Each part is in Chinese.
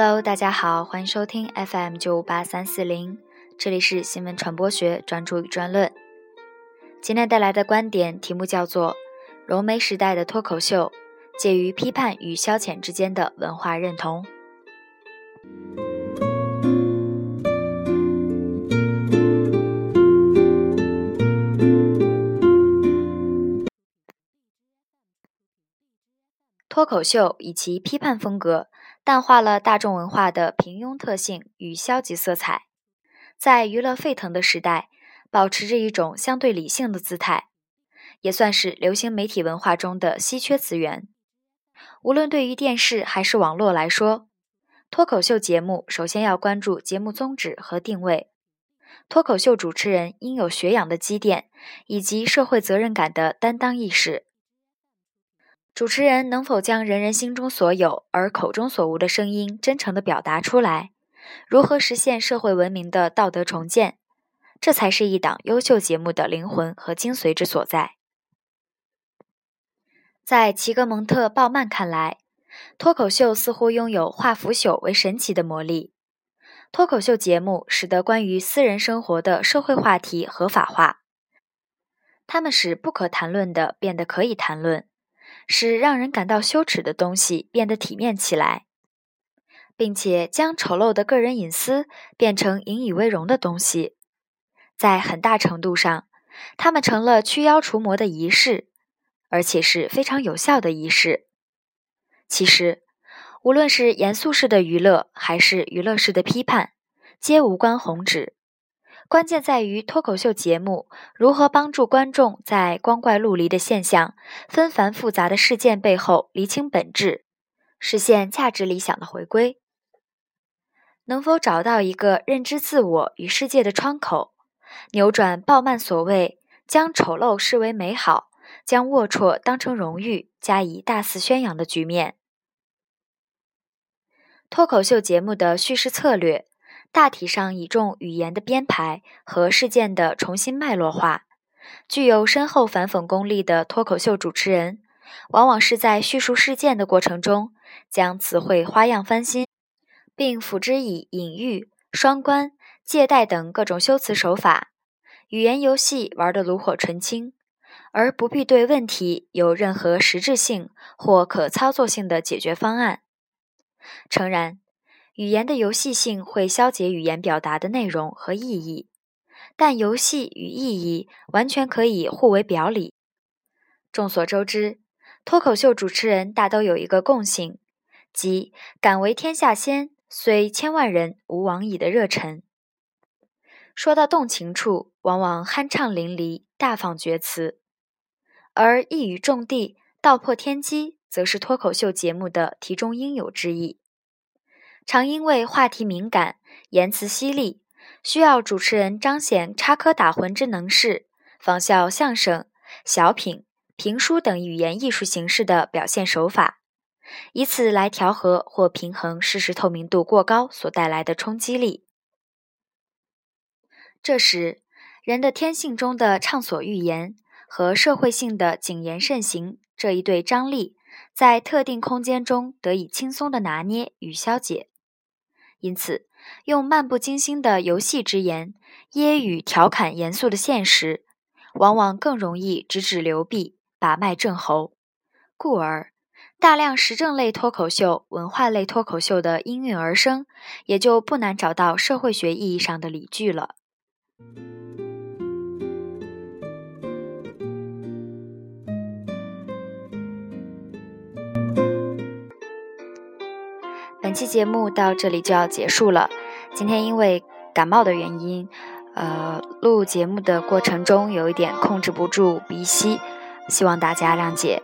Hello，大家好，欢迎收听 FM 九五八三四零，这里是新闻传播学专注与专论。今天带来的观点题目叫做“融媒时代的脱口秀，介于批判与消遣之间的文化认同”。脱口秀以其批判风格，淡化了大众文化的平庸特性与消极色彩，在娱乐沸腾的时代，保持着一种相对理性的姿态，也算是流行媒体文化中的稀缺资源。无论对于电视还是网络来说，脱口秀节目首先要关注节目宗旨和定位，脱口秀主持人应有学养的积淀以及社会责任感的担当意识。主持人能否将人人心中所有而口中所无的声音真诚地表达出来？如何实现社会文明的道德重建？这才是一档优秀节目的灵魂和精髓之所在。在齐格蒙特·鲍曼看来，脱口秀似乎拥有化腐朽为神奇的魔力。脱口秀节目使得关于私人生活的社会话题合法化，他们使不可谈论的变得可以谈论。使让人感到羞耻的东西变得体面起来，并且将丑陋的个人隐私变成引以为荣的东西，在很大程度上，他们成了驱妖除魔的仪式，而且是非常有效的仪式。其实，无论是严肃式的娱乐，还是娱乐式的批判，皆无关宏旨。关键在于脱口秀节目如何帮助观众在光怪陆离的现象、纷繁复杂的事件背后厘清本质，实现价值理想的回归。能否找到一个认知自我与世界的窗口，扭转鲍曼所谓将丑陋视为美好、将龌龊当成荣誉加以大肆宣扬的局面？脱口秀节目的叙事策略。大体上倚重语言的编排和事件的重新脉络化。具有深厚反讽功力的脱口秀主持人，往往是在叙述事件的过程中，将词汇花样翻新，并辅之以隐喻、双关、借代等各种修辞手法，语言游戏玩得炉火纯青，而不必对问题有任何实质性或可操作性的解决方案。诚然。语言的游戏性会消解语言表达的内容和意义，但游戏与意义完全可以互为表里。众所周知，脱口秀主持人大都有一个共性，即敢为天下先，虽千万人吾往矣的热忱。说到动情处，往往酣畅淋漓、大放厥词；而一语中的、道破天机，则是脱口秀节目的题中应有之意。常因为话题敏感、言辞犀利，需要主持人彰显插科打诨之能事，仿效相声、小品、评书等语言艺术形式的表现手法，以此来调和或平衡事实透明度过高所带来的冲击力。这时，人的天性中的畅所欲言和社会性的谨言慎行这一对张力，在特定空间中得以轻松的拿捏与消解。因此，用漫不经心的游戏之言揶揄调侃严肃的现实，往往更容易直指流弊、把脉正喉。故而，大量时政类脱口秀、文化类脱口秀的应运而生，也就不难找到社会学意义上的理据了。期节目到这里就要结束了。今天因为感冒的原因，呃，录节目的过程中有一点控制不住鼻息，希望大家谅解。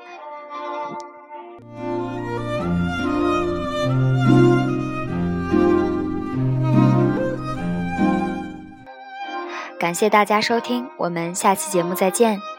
感谢大家收听，我们下期节目再见。